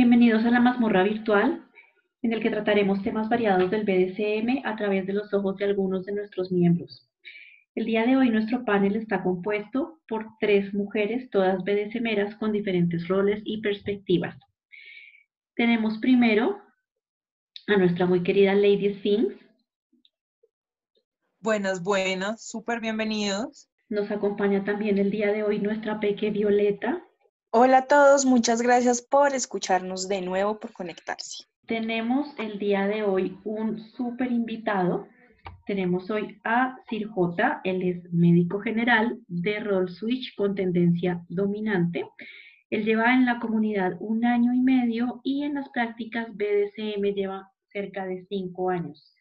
Bienvenidos a la mazmorra virtual, en el que trataremos temas variados del BDSM a través de los ojos de algunos de nuestros miembros. El día de hoy nuestro panel está compuesto por tres mujeres, todas BDSMeras con diferentes roles y perspectivas. Tenemos primero a nuestra muy querida Lady Sphinx. Buenas, buenas, súper bienvenidos. Nos acompaña también el día de hoy nuestra peque Violeta. Hola a todos, muchas gracias por escucharnos de nuevo, por conectarse. Tenemos el día de hoy un súper invitado. Tenemos hoy a Sir J, él es médico general de Roll Switch con tendencia dominante. Él lleva en la comunidad un año y medio y en las prácticas BDSM lleva cerca de cinco años.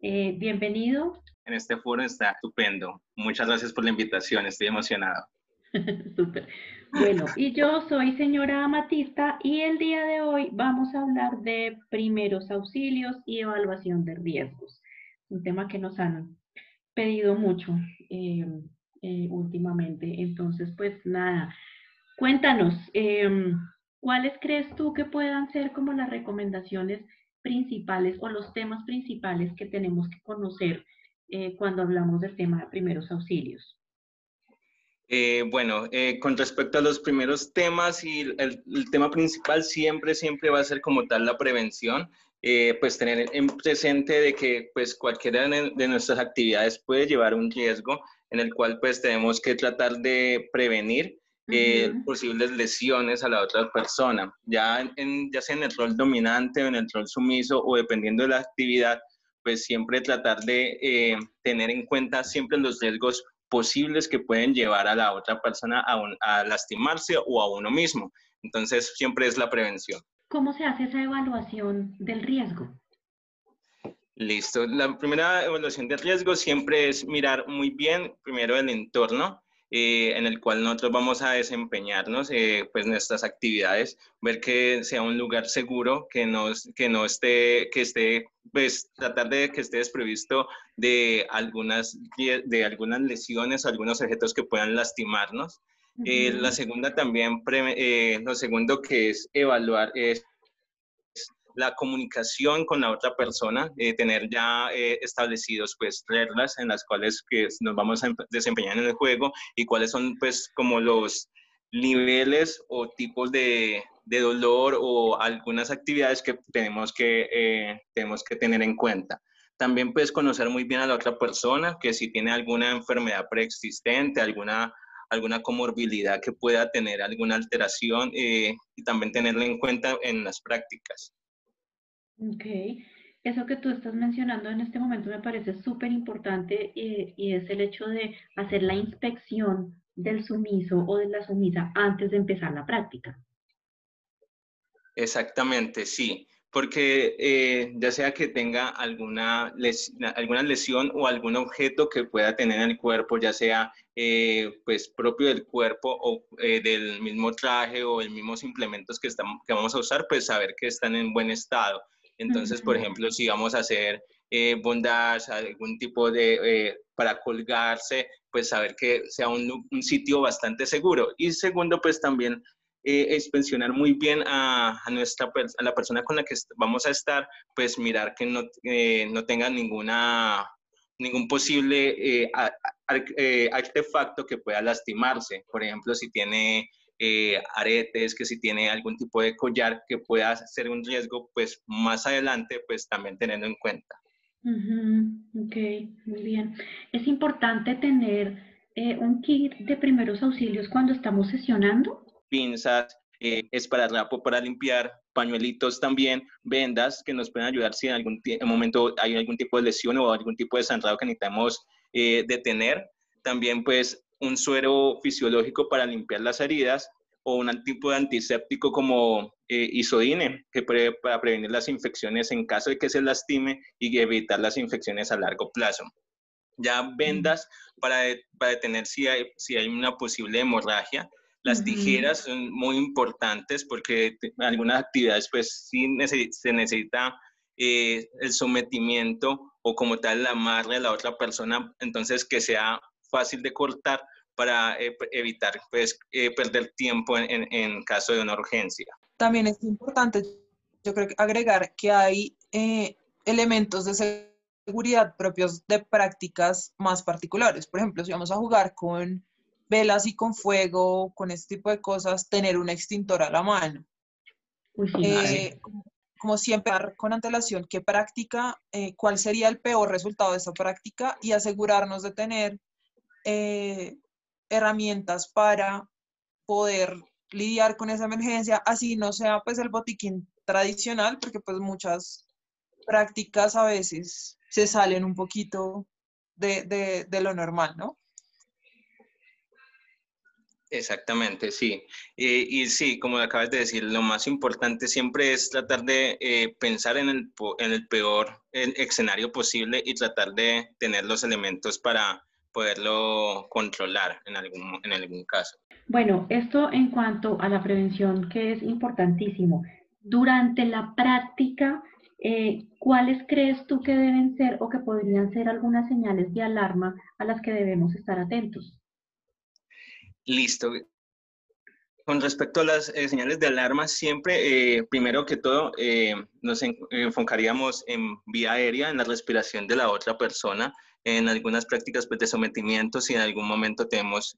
Eh, bienvenido. En este foro está estupendo. Muchas gracias por la invitación, estoy emocionado. Súper. Bueno, y yo soy señora Amatista y el día de hoy vamos a hablar de primeros auxilios y evaluación de riesgos. Un tema que nos han pedido mucho eh, eh, últimamente. Entonces, pues nada, Cuéntanos, em, ¿cuáles crees tú que puedan ser como las recomendaciones principales o los temas principales que tenemos que conocer eh, cuando hablamos del tema de primeros auxilios? Eh, bueno, eh, con respecto a los primeros temas y el, tema principal siempre, siempre va a ser como tal la prevención, pues tener en presente de que pues cualquiera de nuestras actividades puede llevar un riesgo en el cual pues tenemos que tratar de prevenir eh, posibles lesiones a la otra persona, ya, en, ya sea en el rol dominante o en el rol sumiso o dependiendo de la actividad, pues siempre tratar de eh, tener en cuenta siempre los riesgos posibles que pueden llevar a la otra persona a, a lastimarse o a uno mismo. Entonces, siempre es la prevención. ¿Cómo se hace esa evaluación del riesgo? Listo. La primera evaluación de riesgo siempre es mirar muy bien primero el entorno, eh, en el cual nosotros vamos a desempeñarnos, eh, pues nuestras actividades, ver que sea un lugar seguro, que no, que no esté, que esté, pues tratar de que esté desprovisto de algunas, de algunas lesiones, algunos objetos que puedan lastimarnos. Eh, la segunda también, lo segundo que es evaluar es la comunicación con la otra persona, eh, tener ya eh, establecidos pues reglas en las cuales que nos vamos a desempeñar en el juego y cuáles son pues como los niveles o tipos de, de dolor o algunas actividades que tenemos que, eh, tenemos que tener en cuenta. También puedes conocer muy bien a la otra persona, que si tiene alguna enfermedad preexistente, alguna alguna comorbilidad que pueda tener alguna alteración y también tenerla en cuenta en las prácticas. Ok, eso que tú estás mencionando en este momento me parece súper importante y, y, es el hecho de hacer la inspección del sumiso o de la sumisa antes de empezar la práctica. Exactamente, sí, porque eh, ya sea que tenga alguna, alguna lesión o algún objeto que pueda tener en el cuerpo, ya sea eh, pues propio del cuerpo o eh, del mismo traje o el mismos implementos que, estamos, que vamos a usar, pues saber que están en buen estado entonces, por ejemplo, si vamos a hacer eh, bondage, algún tipo de, eh, para colgarse, pues saber que sea un, sitio bastante seguro. Y segundo, pues también eh, es pensionar muy bien a, nuestra, a la persona con la que vamos a estar, pues mirar que no, no tenga ninguna, ningún posible artefacto que pueda lastimarse. Por ejemplo, si tiene eh, aretes, que si tiene algún tipo de collar que pueda ser un riesgo, pues más adelante, pues también teniendo en cuenta. Ok, muy bien. Es importante tener eh, un kit de primeros auxilios cuando estamos sesionando. Pinzas, eh, esparadrapo para limpiar, pañuelitos también, vendas que nos pueden ayudar si en algún momento hay algún tipo de lesión o algún tipo de sangrado que necesitamos eh, detener. También pues un suero fisiológico para limpiar las heridas o un tipo de antiséptico como eh, isodine, que para prevenir las infecciones en caso de que se lastime y evitar las infecciones a largo plazo. Ya vendas para, para detener si hay, si hay una posible hemorragia. Las tijeras son muy importantes porque algunas actividades pues sí se necesita eh, el sometimiento o como tal la amarre a la otra persona, entonces que sea fácil de cortar para eh, evitar pues, eh, perder tiempo en, en, caso de una urgencia. También es importante, yo creo agregar que hay eh, elementos de seguridad propios de prácticas más particulares. Por ejemplo, si vamos a jugar con velas y con fuego, con este tipo de cosas, tener un extintor a la mano. Eh, como, siempre, con antelación qué práctica, eh, cuál sería el peor resultado de esa práctica y asegurarnos de tener eh, herramientas para poder lidiar con esa emergencia, así no sea pues el botiquín tradicional, porque pues muchas prácticas a veces se salen un poquito de, de lo normal, ¿no? Exactamente, sí. y sí, como acabas de decir, lo más importante siempre es tratar de eh, pensar en el, en el peor escenario posible y tratar de tener los elementos para poderlo controlar en algún, en algún caso. Bueno, esto en cuanto a la prevención, que es importantísimo. Durante la práctica, eh, ¿cuáles crees tú que deben ser o que podrían ser algunas señales de alarma a las que debemos estar atentos? Listo. Con respecto a las eh, señales de alarma, siempre, eh, primero que todo, eh, nos enfocaríamos en vía aérea, en la respiración de la otra persona, en algunas prácticas pues, de sometimiento, si en algún momento tenemos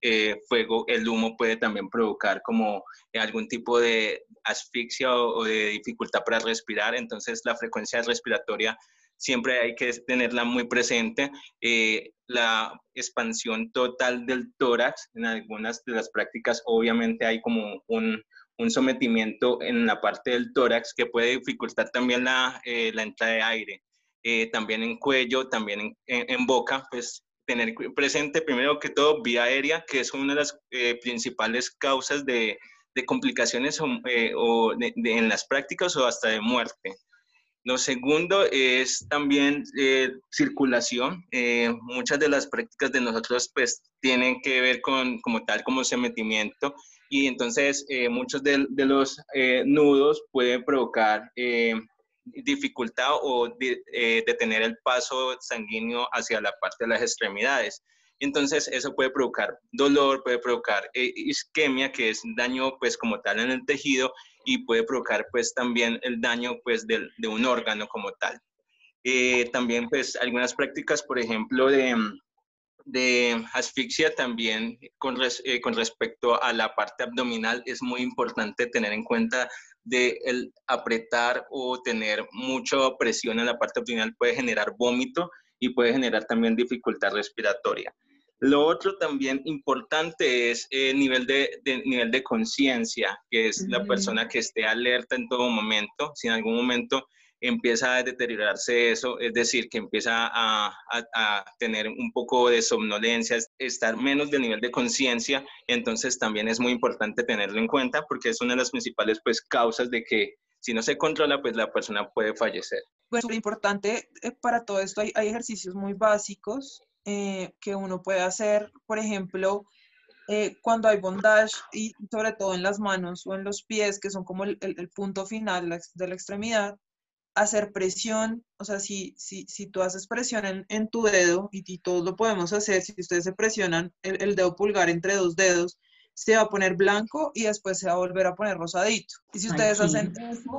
fuego, el humo puede también provocar como algún tipo de asfixia o, de dificultad para respirar, entonces la frecuencia respiratoria siempre hay que tenerla muy presente. Eh, la expansión total del tórax, en algunas de las prácticas obviamente hay como un, un sometimiento en la parte del tórax que puede dificultar también la, eh, la entrada de aire. Eh, también en cuello, también en, en, boca, pues tener presente primero que todo vía aérea, que es una de las principales causas de, de complicaciones o, o en las prácticas o hasta de muerte. Lo segundo es también eh, circulación. Eh, muchas de las prácticas de nosotros pues tienen que ver con como tal como sometimiento y entonces eh, muchos de, de los nudos pueden provocar dificultad o detener el paso sanguíneo hacia la parte de las extremidades. Entonces eso puede provocar dolor, puede provocar isquemia, que es daño pues como tal en el tejido y puede provocar pues también el daño pues de, de un órgano como tal. Eh, también pues algunas prácticas, por ejemplo, de, de asfixia también con, eh, con respecto a la parte abdominal es muy importante tener en cuenta de el apretar o tener mucha presión en la parte abdominal puede generar vómito y puede generar también dificultad respiratoria. Lo otro también importante es el nivel de, nivel de conciencia, que es la persona que esté alerta en todo momento. Si en algún momento empieza a deteriorarse eso, es decir, que empieza a, tener un poco de somnolencia, estar menos del nivel de conciencia, entonces también es muy importante tenerlo en cuenta porque es una de las principales pues, causas de que si no se controla, pues la persona puede fallecer. Bueno, lo importante eh, para todo esto hay, hay ejercicios muy básicos eh, que uno puede hacer, por ejemplo, eh, cuando hay bondage y sobre todo en las manos o en los pies, que son como el, punto final de la, extremidad, hacer presión, o sea, si, si, si tú haces presión en, tu dedo, y, todos lo podemos hacer, si ustedes se presionan el, dedo pulgar entre dos dedos, se va a poner blanco y después se va a volver a poner rosadito. Y si ustedes hacen eso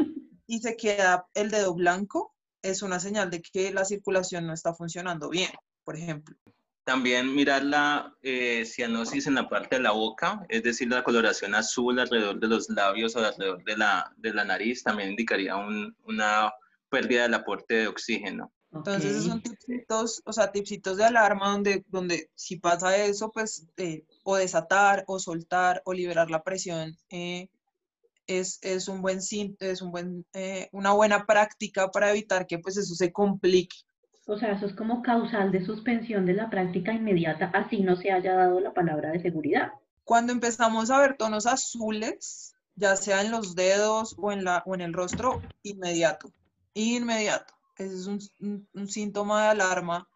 y se queda el dedo blanco, es una señal de que la circulación no está funcionando bien por ejemplo. También mirar la eh, cianosis en la parte de la boca, es decir, la coloración azul alrededor de los labios o alrededor de la, de la nariz, también indicaría una pérdida del aporte de oxígeno. Entonces, esos son tipsitos, o sea, tipsitos de alarma donde, donde si pasa eso, pues, eh, o desatar, o soltar, o liberar la presión, eh, es, es, un buen, es un buen, una buena práctica para evitar que, pues, eso se complique. O sea, eso es como causal de suspensión de la práctica inmediata, así no se haya dado la palabra de seguridad. Cuando empezamos a ver tonos azules, ya sea en los dedos o en, la, o en el rostro, inmediato, inmediato. Ese es un, un, síntoma de alarma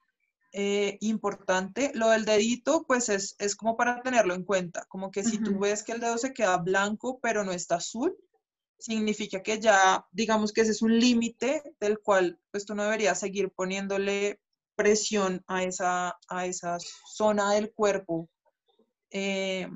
eh, importante. Lo del dedito, pues es, es, como para tenerlo en cuenta, como que si tú ves que el dedo se queda blanco, pero no está azul, significa que ya, digamos que ese es un límite del cual pues tú no deberías seguir poniéndole presión a esa, a esa zona del cuerpo, eh,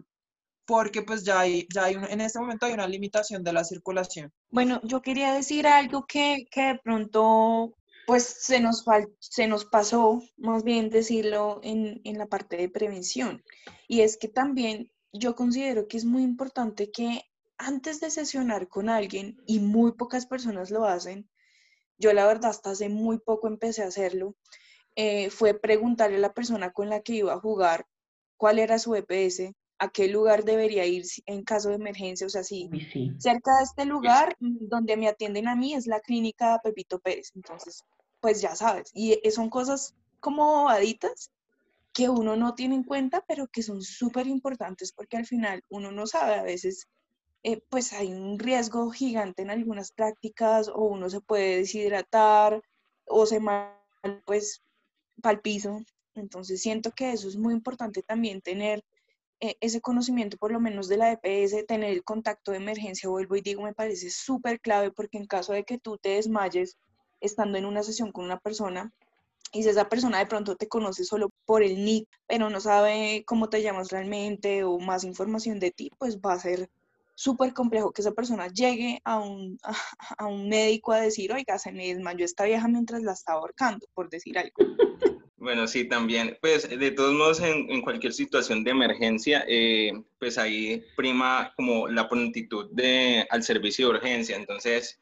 porque pues ya hay, ya hay en este momento hay una limitación de la circulación. Bueno, yo quería decir algo que, que de pronto pues se nos, se nos pasó, más bien decirlo, en, en la parte de prevención. Y es que también yo considero que es muy importante que antes de sesionar con alguien, y muy pocas personas lo hacen, yo la verdad hasta hace muy poco empecé a hacerlo, eh, fue preguntarle a la persona con la que iba a jugar cuál era su EPS, a qué lugar debería ir en caso de emergencia, o sea, si cerca de este lugar donde me atienden a mí es la clínica Pepito Pérez, entonces, pues ya sabes, y e, son cosas como bobaditas que uno no tiene en cuenta, pero que son súper importantes porque al final uno no sabe, a veces eh, pues hay un riesgo gigante en algunas prácticas o uno se puede deshidratar o se mal pues. Entonces siento que eso es muy importante también tener eh, ese conocimiento por lo menos de la EPS, tener el contacto de emergencia, vuelvo y digo, me parece súper clave porque en caso de que tú te desmayes estando en una sesión con una persona, y si esa persona de pronto te conoce solo por el nick, pero no sabe cómo te llamas realmente o más información de ti, pues va a ser súper complejo que esa persona llegue a un, a, un médico a decir, oiga, se me desmayó esta vieja mientras la estaba ahorcando, por decir algo. Bueno, sí, también. Pues de todos modos, en, en cualquier situación de emergencia, eh, pues ahí prima como la prontitud al servicio de urgencia. Entonces,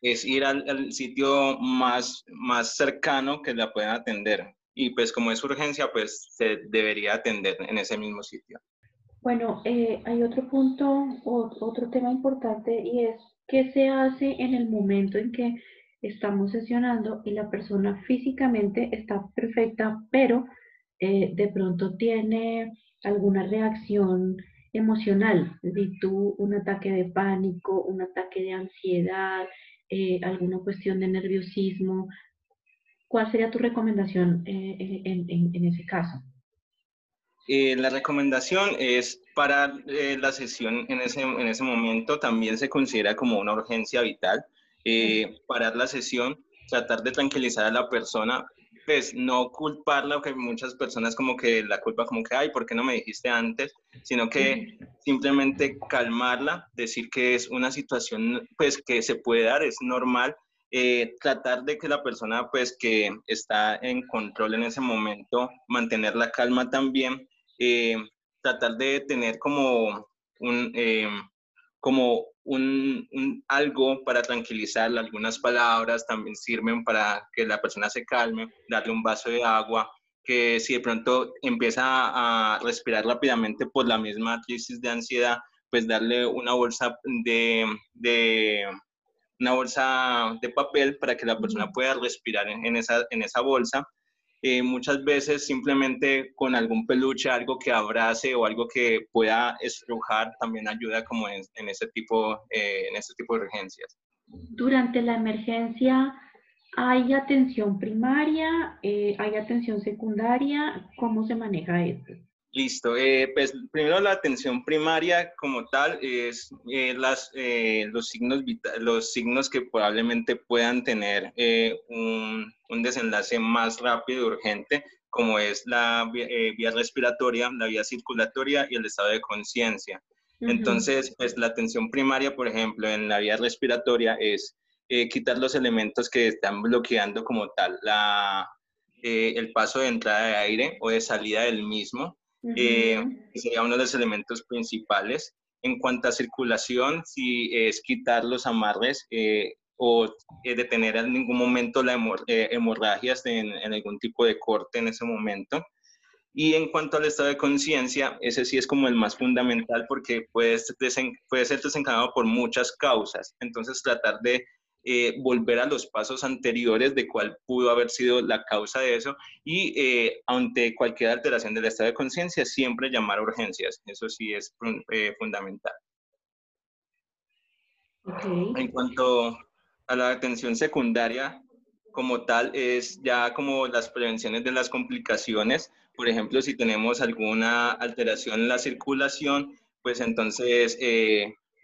es ir al, sitio más, más cercano que la puedan atender. Y pues como es urgencia, pues se debería atender en ese mismo sitio. Bueno, eh, hay otro punto, otro tema importante y es qué se hace en el momento en que estamos sesionando y la persona físicamente está perfecta, pero eh, de pronto tiene alguna reacción emocional, es tú un ataque de pánico, un ataque de ansiedad, eh, alguna cuestión de nerviosismo. ¿Cuál sería tu recomendación eh, en, ese caso? La recomendación es para la sesión en ese, en ese momento también se considera como una urgencia vital eh, parar la sesión, tratar de tranquilizar a la persona, pues no culparla, que muchas personas como que la culpa como que, ay, ¿por qué no me dijiste antes? Sino que simplemente calmarla, decir que es una situación pues que se puede dar, es normal, eh, tratar de que la persona pues que está en control en ese momento, mantener la calma también, eh, tratar de tener como un, como un, algo para tranquilizarla, algunas palabras también sirven para que la persona se calme, darle un vaso de agua, que si de pronto empieza a respirar rápidamente por la misma crisis de ansiedad, pues darle una bolsa de, de una bolsa de papel para que la persona pueda respirar en, esa, en esa bolsa eh, muchas veces simplemente con algún peluche, algo que abrace o algo que pueda estrujar también ayuda como en, en ese tipo, eh, en este tipo de urgencias. Durante la emergencia, ¿hay atención primaria? Eh, ¿Hay atención secundaria? ¿Cómo se maneja esto? Listo. Eh, pues primero la atención primaria como tal es eh, las, eh, los, signos los signos que probablemente puedan tener un, un, desenlace más rápido y urgente, como es la vía respiratoria, la vía circulatoria y el estado de conciencia. Entonces, pues la atención primaria, por ejemplo, en la vía respiratoria es quitar los elementos que están bloqueando como tal la, el paso de entrada de aire o de salida del mismo eh, sería uno de los elementos principales. En cuanto a circulación, si es quitar los amarres eh, o eh, detener en ningún momento la hemorragias en, algún tipo de corte en ese momento. Y en cuanto al estado de conciencia, ese sí es como el más fundamental porque puede, puede ser desencadenado por muchas causas. Entonces, tratar de eh, volver a los pasos anteriores de cuál pudo haber sido la causa de eso y eh, ante cualquier alteración del estado de conciencia, siempre llamar a urgencias. Eso sí es eh, fundamental. En cuanto a la atención secundaria, como tal, es ya como las prevenciones de las complicaciones. Por ejemplo, si tenemos alguna alteración en la circulación, pues entonces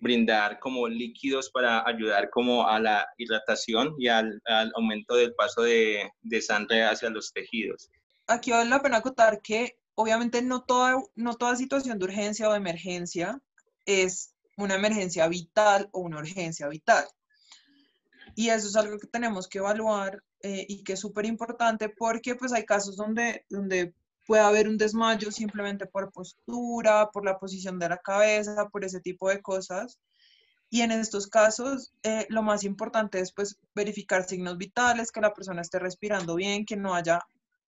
brindar como líquidos para ayudar como a la hidratación y al, aumento del paso de, de, sangre hacia los tejidos. Aquí vale la pena acotar que obviamente no toda, no toda situación de urgencia o de emergencia es una emergencia vital o una urgencia vital. Y eso es algo que tenemos que evaluar eh, y que es súper importante porque pues hay casos donde, donde puede haber un desmayo simplemente por postura, por la posición de la cabeza, por ese tipo de cosas. Y en estos casos, eh, lo más importante es pues, verificar signos vitales, que la persona esté respirando bien, que no haya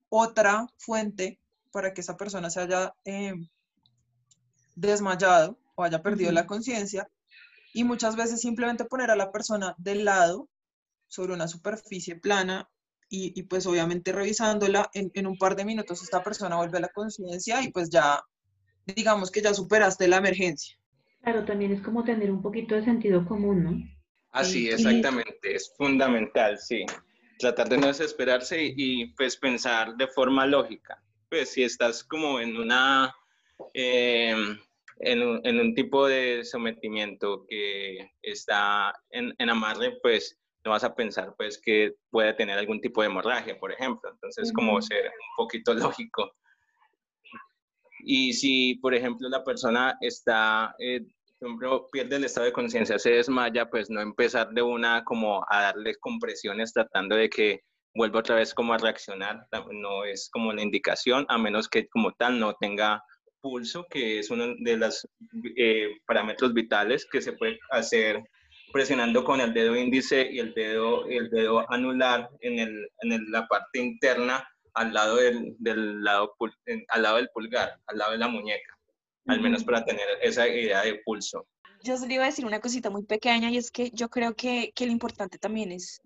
otra fuente para que esa persona se haya eh, desmayado o haya perdido la conciencia. Y muchas veces simplemente poner a la persona del lado sobre una superficie plana y, pues obviamente revisándola en, en, un par de minutos esta persona vuelve a la conciencia y pues ya digamos que ya superaste la emergencia. Claro, también es como tener un poquito de sentido común, ¿no? Así, exactamente, es fundamental, sí. Tratar de no desesperarse y, pues pensar de forma lógica. Pues si estás como en una, em, en, un, en, un, tipo de sometimiento que está en, en, amarre, pues no vas a pensar pues que puede tener algún tipo de hemorragia, por ejemplo. Entonces, como ser un poquito lógico. Y si, por ejemplo, la persona está, eh, por ejemplo, pierde el estado de conciencia, se desmaya, pues no empezar de una como a darle compresiones tratando de que vuelva otra vez como a reaccionar, no es como la indicación, a menos que como tal no tenga pulso, que es uno de los eh, parámetros vitales que se puede hacer presionando con el dedo índice y el dedo, el dedo anular en, el, en la parte interna al lado del, del lado, al lado del pulgar, al lado de la muñeca, al menos para tener esa idea de pulso. Yo solo iba a decir una cosita muy pequeña y es que yo creo que, que lo importante también es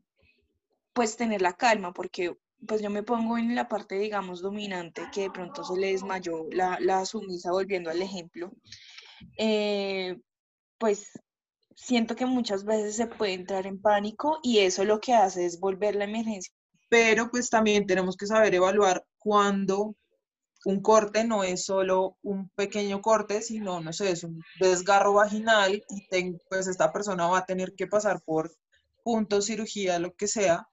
pues tener la calma, porque pues yo me pongo en la parte, digamos, dominante, que de pronto se le desmayó la, la sumisa, volviendo al ejemplo. Eh, pues siento que muchas veces se puede entrar en pánico y eso lo que hace es volver la emergencia pero pues también tenemos que saber evaluar cuándo un corte no es solo un pequeño corte, sino, no sé, es un desgarro vaginal y pues esta persona va a tener que pasar por puntos, cirugía, lo que sea.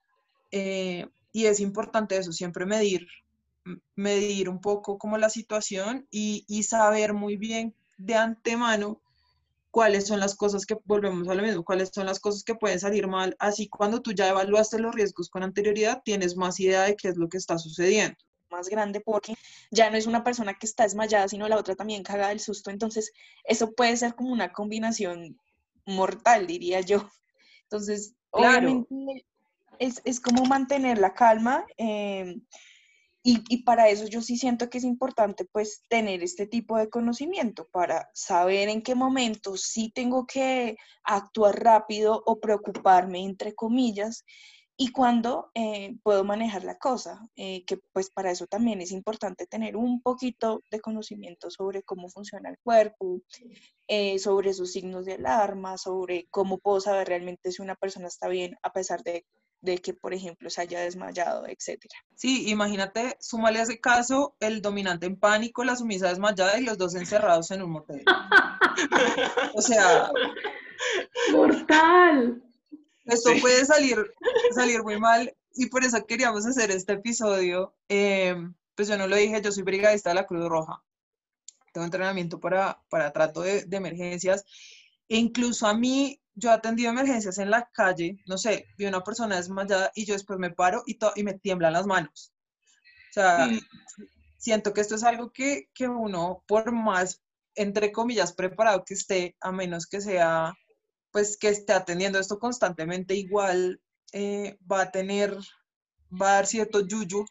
Eh, y es importante eso, siempre medir, medir un poco como la situación y, y saber muy bien de antemano cuáles son las cosas que, volvemos a lo mismo, cuáles son las cosas que pueden salir mal. Así cuando tú ya evaluaste los riesgos con anterioridad, tienes más idea de qué es lo que está sucediendo. Más grande porque ya no es una persona que está desmayada, sino la otra también caga del susto. Entonces, eso puede ser como una combinación mortal, diría yo. Entonces, obviamente, es, es, como mantener la calma. Eh, y, para eso yo sí siento que es importante pues tener este tipo de conocimiento para saber en qué momento sí tengo que actuar rápido o preocuparme entre comillas y cuándo eh, puedo manejar la cosa, eh, que pues para eso también es importante tener un poquito de conocimiento sobre cómo funciona el cuerpo, eh, sobre sus signos de alarma, sobre cómo puedo saber realmente si una persona está bien a pesar de de que, por ejemplo, se haya desmayado, etcétera. Sí, imagínate, súmale a ese caso el dominante en pánico, la sumisa desmayada y los dos encerrados en un motel. o sea... ¡Mortal! Esto puede salir, salir muy mal y por eso queríamos hacer este episodio. Em, pues yo no lo dije, yo soy brigadista de la Cruz Roja. Tengo entrenamiento para, para trato de, de emergencias. E incluso a mí yo he atendido emergencias en la calle, no sé, vi una persona desmayada y yo después me paro y, y me tiemblan las manos. O sea, mm. siento que esto es algo que, que, uno, por más, entre comillas, preparado que esté, a menos que sea, pues que esté atendiendo esto constantemente, igual eh, va a tener, va a dar cierto yuyu.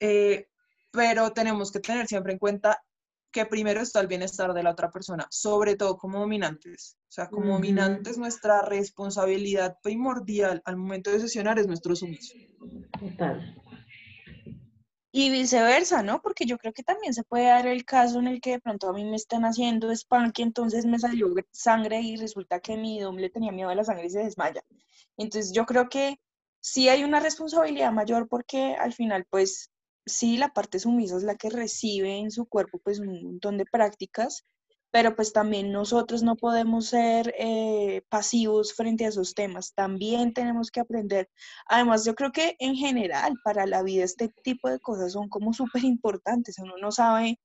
Eh, pero tenemos que tener siempre en cuenta que primero está el bienestar de la otra persona, sobre todo como dominantes. O sea, como dominantes, nuestra responsabilidad primordial al momento de sesionar es nuestro sumiso. Total. Y viceversa, ¿no? Porque yo creo que también se puede dar el caso en el que de pronto a mí me están haciendo spam, que entonces me salió sangre y resulta que mi doble tenía miedo a la sangre y se desmaya. Entonces yo creo que sí hay una responsabilidad mayor porque al final pues sí, la parte sumisa es la que recibe en su cuerpo pues un montón de prácticas, pero pues también nosotros no podemos ser eh, pasivos frente a esos temas, también tenemos que aprender. Además, yo creo que en general para la vida este tipo de cosas son como súper importantes, uno no sabe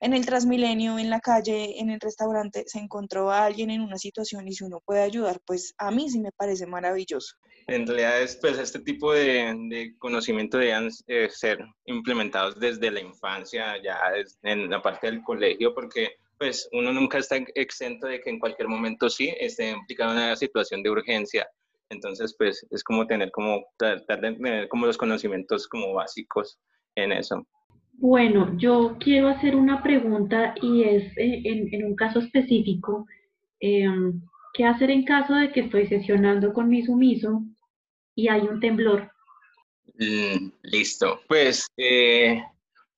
en el Transmilenio, en la calle, en el restaurante, se encontró a alguien en una situación y si uno puede ayudar, pues a mí sí me parece maravilloso. En realidad, es, pues, este tipo de, de conocimiento deben eh, ser implementados desde la infancia, ya en la parte del colegio, porque pues uno nunca está exento de que en cualquier momento sí esté implicado en una situación de urgencia. Entonces, pues es como tener como, tratar de tener como los conocimientos como básicos en eso. Bueno, yo quiero hacer una pregunta y es eh, en, un caso específico, em, ¿qué hacer en caso de que estoy sesionando con mi sumiso y hay un temblor? Mm, listo, pues eh,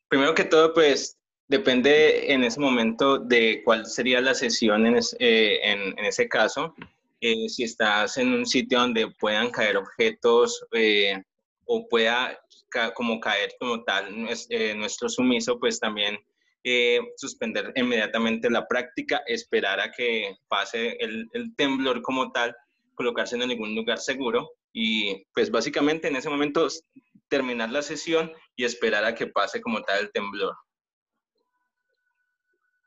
primero que todo, pues depende en ese momento de cuál sería la sesión en, eh, en, ese caso. si estás en un sitio donde puedan caer objetos o pueda como caer como tal eh, nuestro sumiso, pues también eh, suspender inmediatamente la práctica, esperar a que pase el, el, temblor como tal, colocarse en algún lugar seguro y pues básicamente en ese momento terminar la sesión y esperar a que pase como tal el temblor.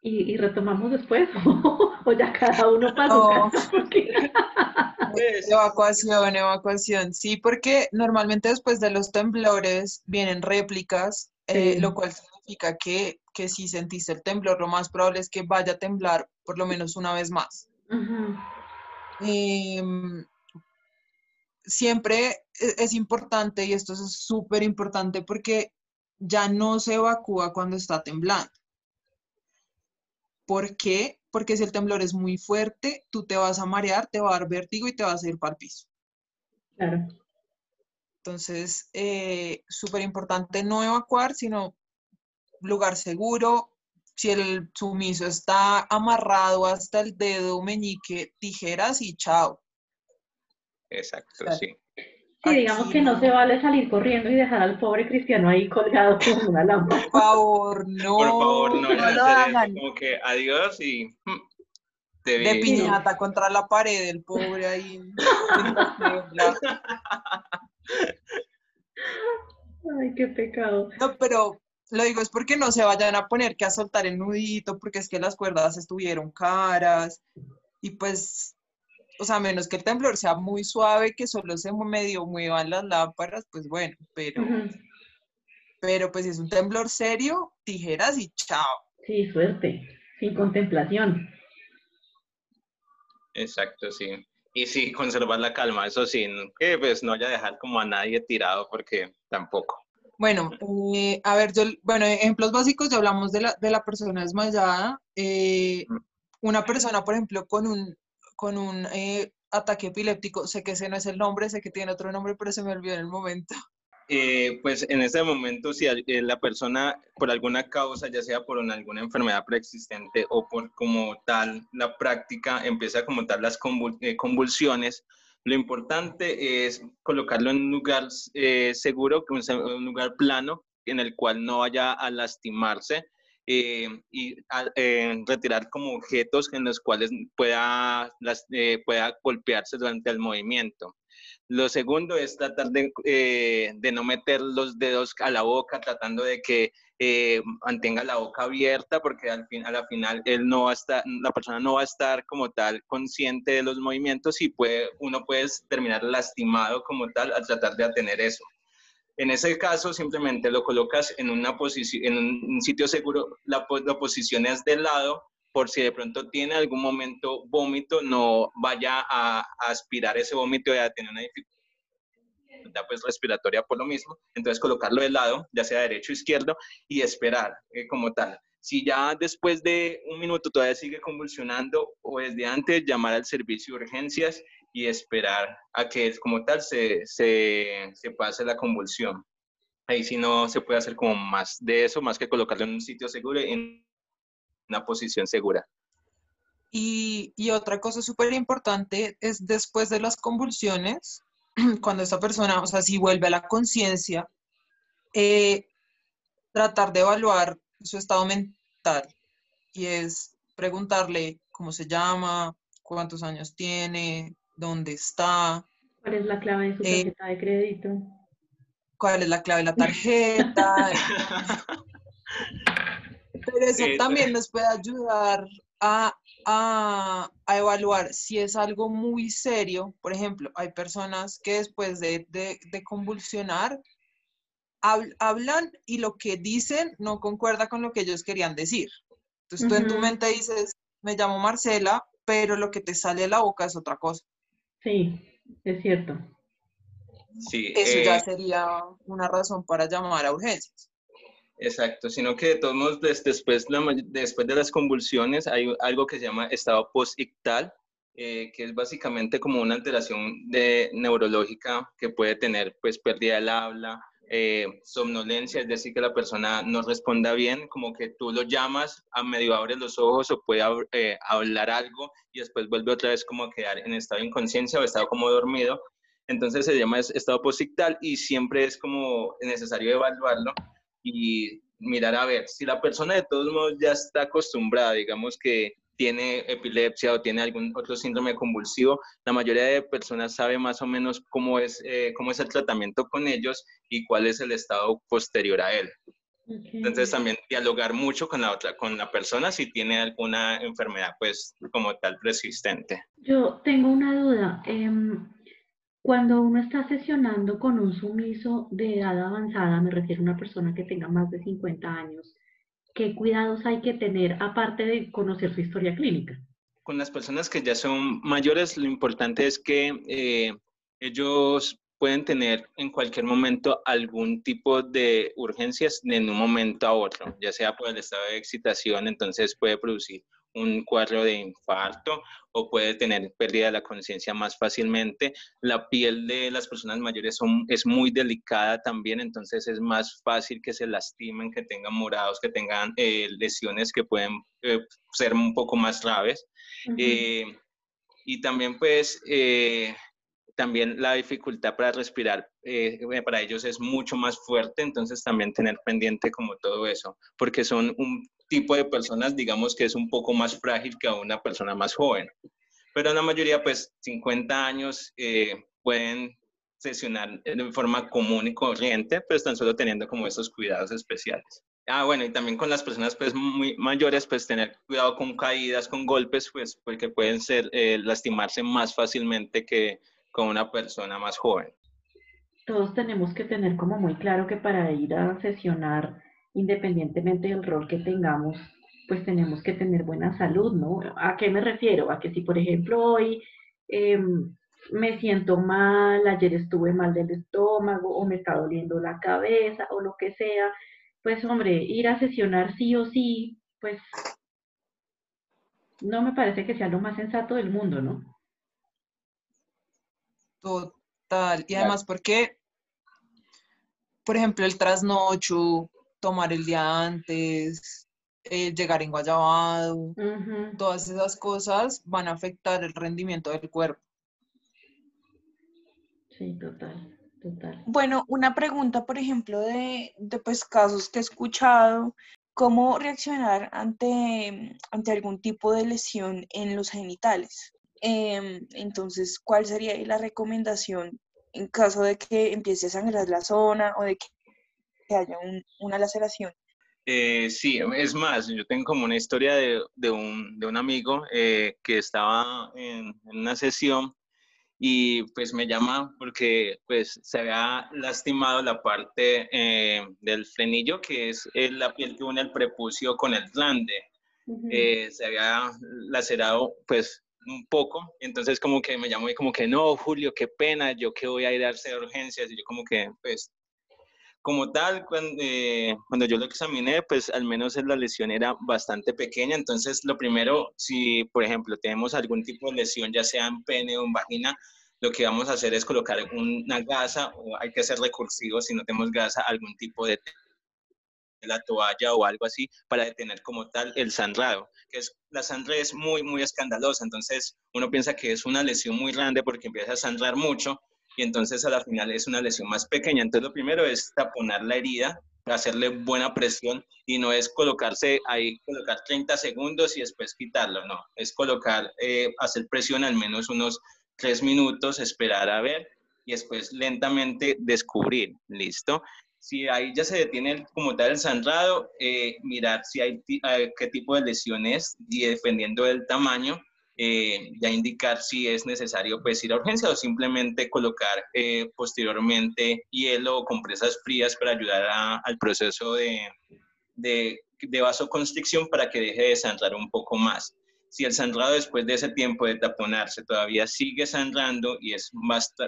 ¿Y, retomamos después? ¿O ya cada uno pasa? Pues, evacuación, evacuación. Sí, porque normalmente después de los temblores vienen réplicas, eh, lo cual significa que, que, si sentiste el temblor, lo más probable es que vaya a temblar por lo menos una vez más. Em, siempre e, es importante, y esto es súper importante, porque ya no se evacúa cuando está temblando. ¿Por qué? porque si el temblor es muy fuerte, tú te vas a marear, te va a dar vértigo y te vas a ir para el piso. Claro. Entonces, eh, súper importante no evacuar, sino lugar seguro. Si el sumiso está amarrado hasta el dedo meñique, tijeras y chao. Exacto, sí. Sí, digamos que no, se vale salir corriendo y dejar al pobre cristiano ahí colgado con una lámpara. Por favor, no. Por favor, no, no lo hagan. Como que adiós y mm, De piñata contra la pared, el pobre ahí. Ay, qué pecado. No, pero lo digo es porque no se vayan a poner que a soltar el nudito, porque es que las cuerdas estuvieron caras. Y pues o sea, menos que el temblor sea muy suave, que solo se medio muevan las lámparas, pues bueno, pero, pero pues si es un temblor serio, tijeras y chao. Sí, suerte, sin contemplación. Exacto, sí. Y sí, conservar la calma, eso sí, que pues no haya dejar como a nadie tirado, porque tampoco. Bueno, eh, a ver, yo, bueno, ejemplos básicos, ya hablamos de la, de la persona desmayada. Eh, mm. una persona, por ejemplo, con un con un eh, ataque epiléptico. Sé que ese no es el nombre, sé que tiene otro nombre, pero se me olvidó en el momento. Eh, pues en ese momento, si eh, la persona por alguna causa, ya sea por alguna enfermedad preexistente o por como tal la práctica empieza como tal las convulsiones, lo importante es colocarlo en un lugar seguro, un lugar plano, en el cual no vaya a lastimarse eh, y retirar como objetos en los cuales pueda, las, eh, pueda golpearse durante el movimiento. Lo segundo es tratar de, eh, de, no meter los dedos a la boca, tratando de que mantenga la boca abierta, porque al fin, a la final él no va a estar, la persona no va a estar como tal consciente de los movimientos y puede, uno puede terminar lastimado como tal al tratar de atener eso. En ese caso, simplemente lo colocas en, una en un sitio seguro, la, la posiciones de lado, por si de pronto tiene algún momento vómito, no vaya a, aspirar ese vómito y a tener una dificultad pues, respiratoria por lo mismo. Entonces, colocarlo de lado, ya sea derecho o izquierdo, y esperar eh, como tal. Si ya después de un minuto todavía sigue convulsionando o desde antes, llamar al servicio de urgencias y esperar a que como tal se, se, se pase la convulsión. Ahí sí no se puede hacer como más de eso, más que colocarlo en un sitio seguro, en una posición segura. Y, y otra cosa súper importante es después de las convulsiones, cuando esta persona, o sea, si vuelve a la conciencia, eh, tratar de evaluar su estado mental. Y es preguntarle cómo se llama, cuántos años tiene, dónde está. ¿Cuál es la clave de su Eh, tarjeta de crédito? cuál es la clave de la tarjeta. Pero eso también nos puede ayudar a, a- a evaluar si es algo muy serio. Por ejemplo, hay personas que después de, de- de convulsionar hab- hablan y lo que dicen no concuerda con lo que ellos querían decir. Entonces tú en tu mente dices, me llamo Marcela, pero lo que te sale de la boca es otra cosa. Sí, es cierto. Sí, Eso eh, ya sería una razón para llamar a urgencias. Exacto, sino que de todos modos, des- después, después de las convulsiones hay algo que se llama estado postictal, eh, que es básicamente como una alteración de, neurológica que puede tener pues pérdida del habla, eh, somnolencia, es decir, que la persona no responda bien, como que tú lo llamas, a medio abre los ojos o puede eh, hablar algo y después vuelve otra vez como a quedar en estado de inconsciencia o estado como dormido. Entonces se llama es- estado postictal y siempre es como necesario evaluarlo y mirar a ver si la persona de todos modos ya está acostumbrada, digamos que tiene epilepsia o tiene algún otro síndrome convulsivo, la mayoría de personas sabe más o menos cómo es, eh, cómo es el tratamiento con ellos y cuál es el estado posterior a él. Ok. Entonces también dialogar mucho con la otra, con la persona si tiene alguna enfermedad pues como tal persistente. Yo tengo una duda. em, cuando uno está sesionando con un sumiso de edad avanzada, me refiero a una persona que tenga más de 50 años, ¿qué cuidados hay que tener aparte de conocer su historia clínica? Con las personas que ya son mayores, lo importante es que eh, ellos pueden tener en cualquier momento algún tipo de urgencias en un momento a otro, ya sea por el estado de excitación, entonces puede producir un cuadro de infarto o puede tener pérdida de la conciencia más fácilmente. La piel de las personas mayores son, es muy delicada también, entonces es más fácil que se lastimen, que tengan morados, que tengan eh, lesiones que pueden eh, ser un poco más graves. Eh, y también pues también la dificultad para respirar eh, para ellos es mucho más fuerte, entonces también tener pendiente como todo eso, porque son un tipo de personas, digamos que es un poco más frágil que una persona más joven. Pero la mayoría, pues 50 años, eh, pueden sesionar de forma común y corriente, pero están solo teniendo como esos cuidados especiales. Ah, bueno, y también con las personas pues muy mayores, pues tener cuidado con caídas, con golpes, pues porque pueden ser, eh, lastimarse más fácilmente que con una persona más joven. Todos tenemos que tener como muy claro que para ir a sesionar, independientemente del rol que tengamos, pues tenemos que tener buena salud, ¿no? ¿A qué me refiero? A que si, por ejemplo, hoy em, me siento mal, ayer estuve mal del estómago o me está doliendo la cabeza o lo que sea, pues hombre, ir a sesionar sí o sí, pues no me parece que sea lo más sensato del mundo, ¿no? Total. Y además porque, por ejemplo, el trasnocho, tomar el día antes, eh, llegar en guayabado, todas esas cosas van a afectar el rendimiento del cuerpo. Sí, total, total. Bueno, una pregunta, por ejemplo, de, de pues, casos que he escuchado, ¿cómo reaccionar ante, ante algún tipo de lesión en los genitales? Em, entonces, ¿cuál sería la recomendación en caso de que empiece a sangrar la zona o de que, haya un- una laceración? Eh, sí, es más, yo tengo como una historia de, de un, de un amigo eh, que estaba en, en una sesión y pues me llama porque pues se había lastimado la parte eh, del frenillo, que es la piel que une el prepucio con el glande. Se había lacerado pues un poco, entonces como que me llamó y como que no, Julio, qué pena, yo que voy a ir a hacer urgencias y yo como que pues como tal, cuando, eh, cuando yo lo examiné, pues al menos la lesión era bastante pequeña. Entonces, lo primero, si por ejemplo tenemos algún tipo de lesión, ya sea en pene o en vagina, lo que vamos a hacer es colocar una gasa, o hay que ser recursivo si no tenemos gasa, algún tipo de la toalla o algo así para detener como tal el sangrado, que es la sangre es muy muy escandalosa, entonces uno piensa que es una lesión muy grande porque empieza a sangrar mucho y entonces a la final es una lesión más pequeña. Entonces lo primero es taponar la herida hacerle buena presión y no es colocarse ahí, colocar 30 segundos y después quitarlo, no, es colocar, eh, hacer presión al menos unos 3 minutos, esperar a ver y después lentamente descubrir, ¿listo? Si ahí ya se detiene como tal el sangrado, eh, mirar si hay qué tipo de lesión es y dependiendo del tamaño, eh, ya indicar si es necesario pues ir a urgencia o simplemente colocar eh, posteriormente hielo o compresas frías para ayudar al proceso de, de, de, vasoconstricción para que deje de sangrar un poco más. Si el sangrado después de ese tiempo de taponarse todavía sigue sangrando y es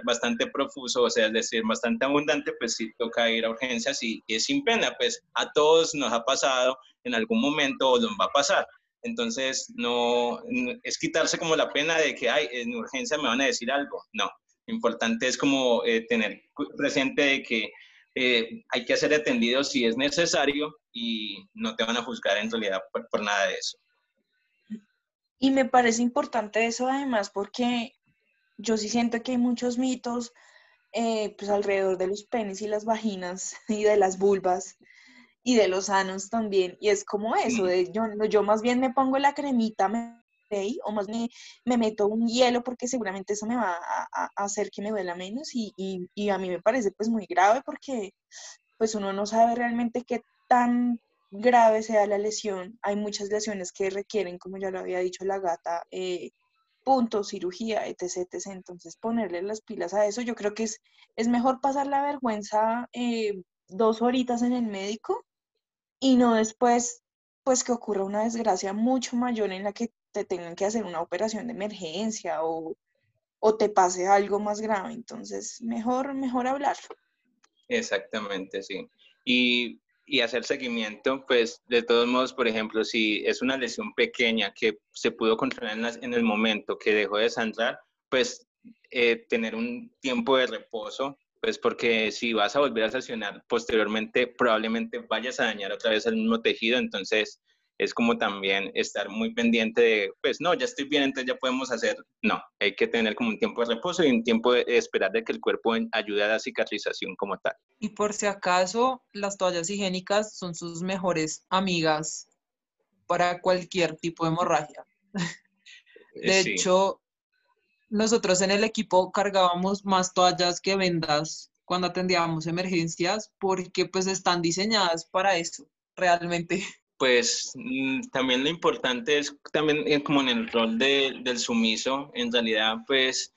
bastante profuso, o sea, es decir, bastante abundante, pues sí toca ir a urgencias y, es sin pena, pues a todos nos ha pasado en algún momento o nos va a pasar entonces, no, es quitarse como la pena de que, ay, en urgencia me van a decir algo. No, lo importante es como eh, tener presente de que eh, hay que ser atendido si es necesario y no te van a juzgar en realidad por, nada de eso. Y me parece importante eso además porque yo sí siento que hay muchos mitos eh, pues alrededor de los penes y las vaginas y de las vulvas y de los sanos también. Y es como eso, de yo, yo más bien me pongo la cremita me, o más me, me meto un hielo porque seguramente eso me va a, hacer que me duela menos y, y, y, a mí me parece pues muy grave porque pues uno no sabe realmente qué tan grave sea la lesión. Hay muchas lesiones que requieren, como ya lo había dicho la gata, eh, punto, cirugía, etc, etc. Entonces ponerle las pilas a eso, yo creo que es, es mejor pasar la vergüenza eh, dos horitas en el médico y no después, pues que ocurra una desgracia mucho mayor en la que te tengan que hacer una operación de emergencia o, o te pase algo más grave. Entonces, mejor, mejor hablar. Exactamente, sí. Y, y, hacer seguimiento, pues de todos modos, por ejemplo, si es una lesión pequeña que se pudo controlar en, el momento que dejó de sangrar, pues eh, tener un tiempo de reposo pues porque si vas a volver a sancionar posteriormente, probablemente vayas a dañar otra vez el mismo tejido, entonces es como también estar muy pendiente de, pues no, ya estoy bien, entonces ya podemos hacer, no, hay que tener como un tiempo de reposo y un tiempo de esperar de que el cuerpo ayude a la cicatrización como tal. Y por si acaso, las toallas higiénicas son sus mejores amigas para cualquier tipo de hemorragia. De hecho, nosotros en el equipo cargábamos más toallas que vendas cuando atendíamos emergencias porque pues están diseñadas para eso, realmente. Pues mm, también lo importante es también eh, como en el rol del sumiso, en realidad pues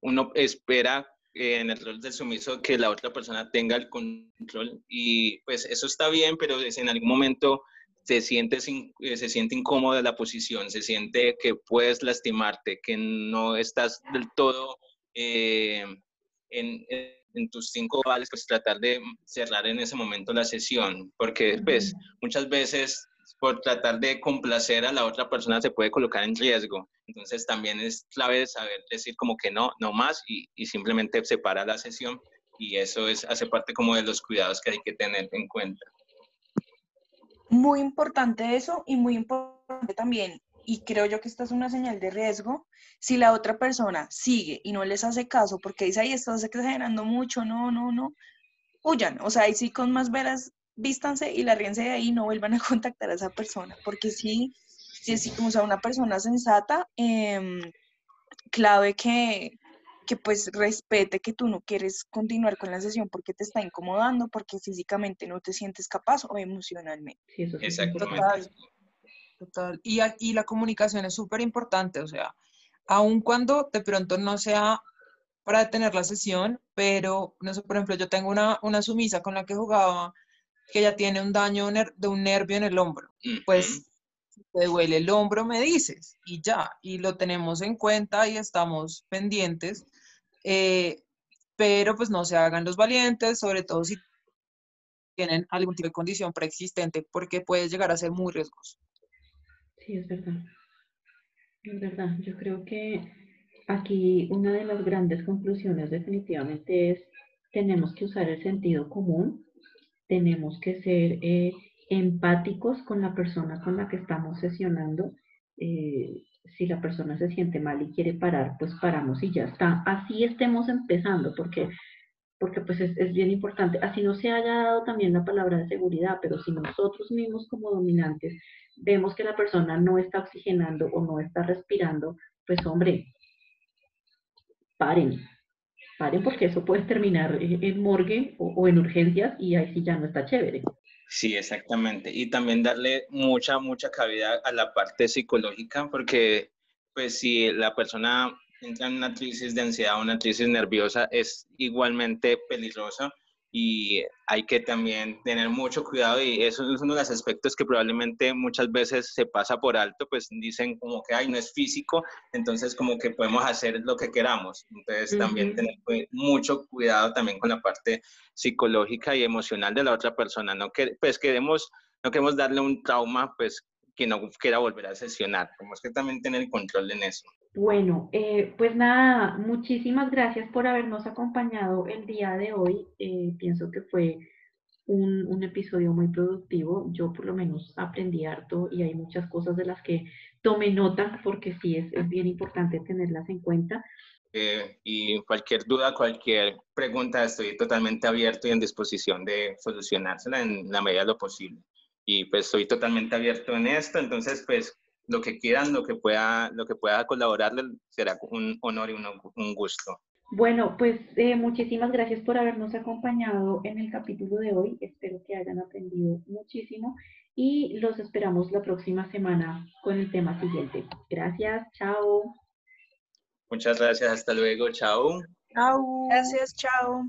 uno espera eh, en el rol del sumiso que la otra persona tenga el control y pues eso está bien, pero en algún momento se siente, eh, se siente incómoda la posición, se siente que puedes lastimarte, que no estás del todo eh, en, en, tus cinco vales, pues tratar de cerrar en ese momento la sesión, porque pues muchas veces por tratar de complacer a la otra persona se puede colocar en riesgo. Entonces también es clave saber decir como que no, no más y, y simplemente separa la sesión y eso es, hace parte como de los cuidados que hay que tener en cuenta. Muy importante eso y muy importante también, y creo yo que esta es una señal de riesgo, si la otra persona sigue y no les hace caso porque dice, ahí estás exagerando mucho, no, no, no, huyan, o sea, ahí sí con más veras, vístanse y la ríense de ahí no vuelvan a contactar a esa persona, porque sí, si es o sea, una persona sensata, em, clave que, que pues respete que tú no quieres continuar con la sesión porque te está incomodando, porque físicamente no te sientes capaz o emocionalmente. Sí, Total, total. Y, y la comunicación es súper importante, o sea, aun cuando de pronto no sea para detener la sesión, pero, no sé, por ejemplo, yo tengo una, una sumisa con la que jugaba que ya tiene un daño de un nervio en el hombro. Pues te duele el hombro, me dices, y ya, y lo tenemos en cuenta y estamos pendientes, eh, pero pues no se hagan los valientes, sobre todo si tienen algún tipo de condición preexistente, porque puede llegar a ser muy riesgoso. Sí, es verdad. Es verdad. Yo creo que aquí una de las grandes conclusiones definitivamente es tenemos que usar el sentido común, tenemos que ser eh, empáticos con la persona con la que estamos sesionando. Eh, si la persona se siente mal y quiere parar, pues paramos y ya está. Así estemos empezando, porque porque pues es, es, bien importante, así no se haya dado también la palabra de seguridad, pero si nosotros mismos como dominantes vemos que la persona no está oxigenando o no está respirando, pues hombre, paren, paren porque eso puede terminar en morgue o, en urgencias y ahí sí ya no está chévere. Sí, exactamente. Y también darle mucha, mucha cabida a la parte psicológica, porque pues si la persona entra en una crisis de ansiedad o una crisis nerviosa, es igualmente peligroso y hay que también tener mucho cuidado y eso es uno de los aspectos que probablemente muchas veces se pasa por alto, pues dicen como que, ay, no es físico, entonces como que podemos hacer lo que queramos. Entonces también tener mucho cuidado también con la parte psicológica y emocional de la otra persona, no que pues queremos no queremos darle un trauma pues que no quiera volver a sesionar, tenemos que también tener control en eso. Bueno, eh, pues nada, muchísimas gracias por habernos acompañado el día de hoy. Eh, pienso que fue un, episodio muy productivo. Yo por lo menos aprendí harto y hay muchas cosas de las que tomé nota porque sí es, bien importante tenerlas en cuenta. Eh, y cualquier duda, cualquier pregunta, estoy totalmente abierto y en disposición de solucionársela en la medida de lo posible. Y pues estoy totalmente abierto en esto, entonces pues lo que quieran, lo que pueda, lo que pueda colaborarle, será un honor y un, gusto. Bueno, pues eh, muchísimas gracias por habernos acompañado en el capítulo de hoy. Espero que hayan aprendido muchísimo y los esperamos la próxima semana con el tema siguiente. Gracias, chao. Muchas gracias, hasta luego, chao. Chao. Gracias, chao.